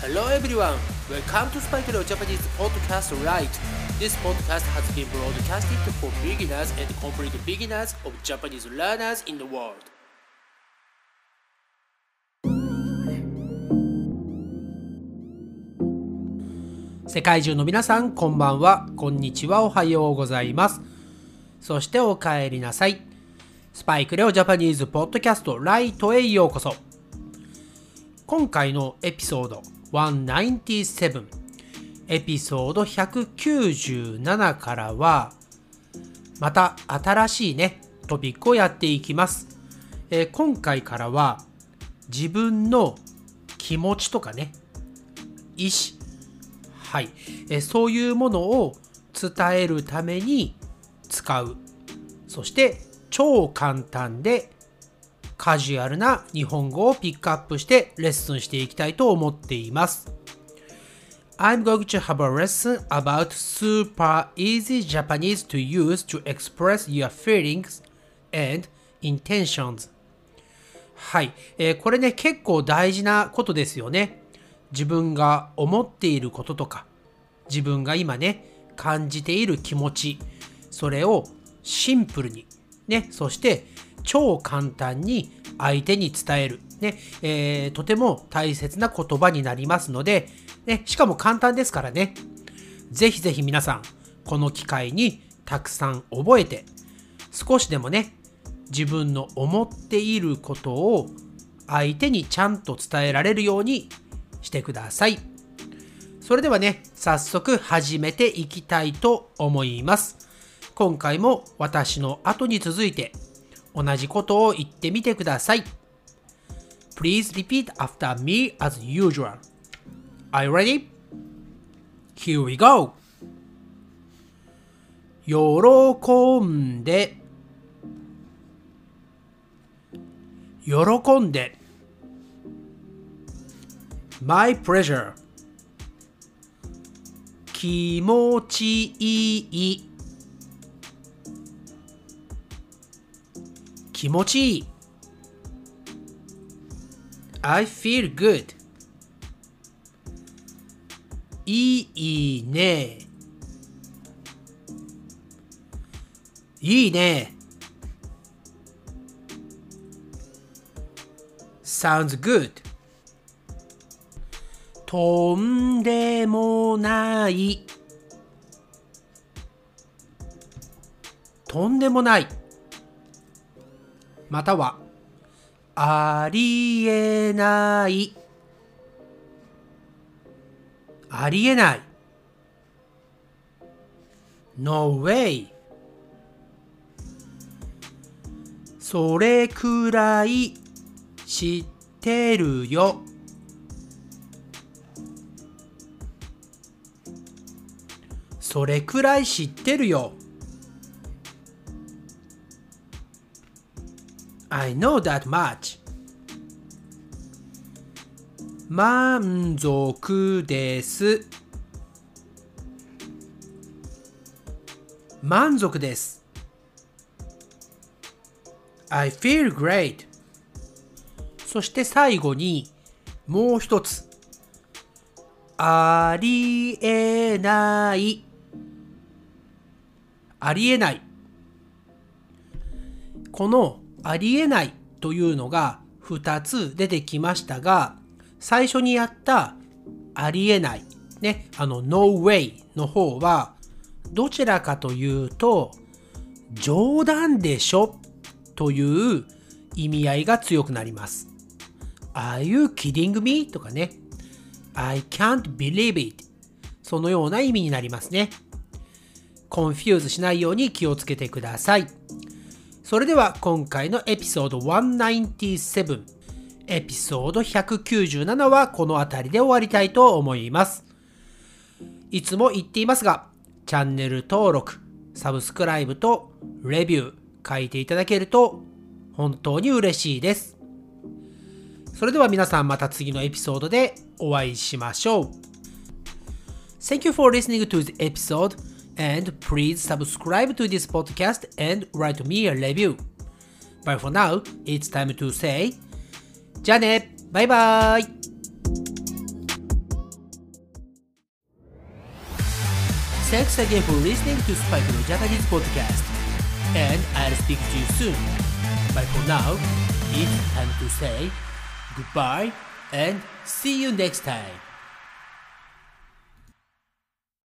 Hello everyone, welcome to Spike Leo Japanese Podcast Right. This podcast has been broadcasted for beginners and complete beginners of Japanese learners in the world. 世界中の皆さん、こんばんは、こんにちは、おはようございます。そしてお帰りなさい。スパイクレオジャパニーズポッドキャストライトへようこそ。今回のエピソード197エピソード197からはまた新しいねトピックをやっていきます、えー、今回からは自分の気持ちとかね意思はい、えー、そういうものを伝えるために使う。そして超簡単でカジュアルな日本語をピックアップしてレッスンしていきたいと思っています。I'm going to have a lesson about super easy Japanese to use to express your feelings and intentions. はい、えー、これね結構大事なことですよね。自分が思っていることとか自分が今ね感じている気持ちそれをシンプルにねそして超簡単に相手に伝える、ね。えー、とても大切な言葉になりますので、ね、しかも簡単ですからね、ぜひぜひ皆さん、この機会にたくさん覚えて、少しでもね、自分の思っていることを相手にちゃんと伝えられるようにしてください。それではね、早速始めていきたいと思います。今回も私の後に続いて同じことを言ってみてください。Please repeat after me as usual. Are you ready? Here we go! 喜んで喜んで My pleasure 気持ちいい気持ちいい。I feel good. いいね。いいね。Sounds good. とんでもない。とんでもない。またはありえない。ありえない。No way それくらい知ってるよ。それくらい知ってるよ。I know that much. 満足です。満足です。I feel great. そして最後にもう一つ。ありえない。ありえない。このありえないというのが2つ出てきましたが、最初にやったありえない、ね、あの No way の方は、どちらかというと、冗談でしょという意味合いが強くなります。Are you kidding me? とかね。I can't believe it. そのような意味になりますね。 confuse しないように気をつけてください。それでは今回のエピソード197エピソード197はこの辺りで終わりたいと思います。いつも言っていますが、チャンネル登録、サブスクライブとレビュー書いていただけると本当に嬉しいです。それでは皆さんまた次のエピソードでお会いしましょう。Thank you for listening to the episode. and please subscribe to this podcast and write me a review. But for now, it's time to say, Janet, bye bye. Thanks again for listening to Spike no Japanese podcast, and I'll speak to you soon. But for now, it's time to say goodbye and see you next time.